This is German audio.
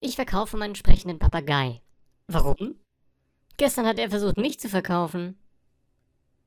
Ich verkaufe meinen sprechenden Papagei. Warum? Gestern hat er versucht, mich zu verkaufen.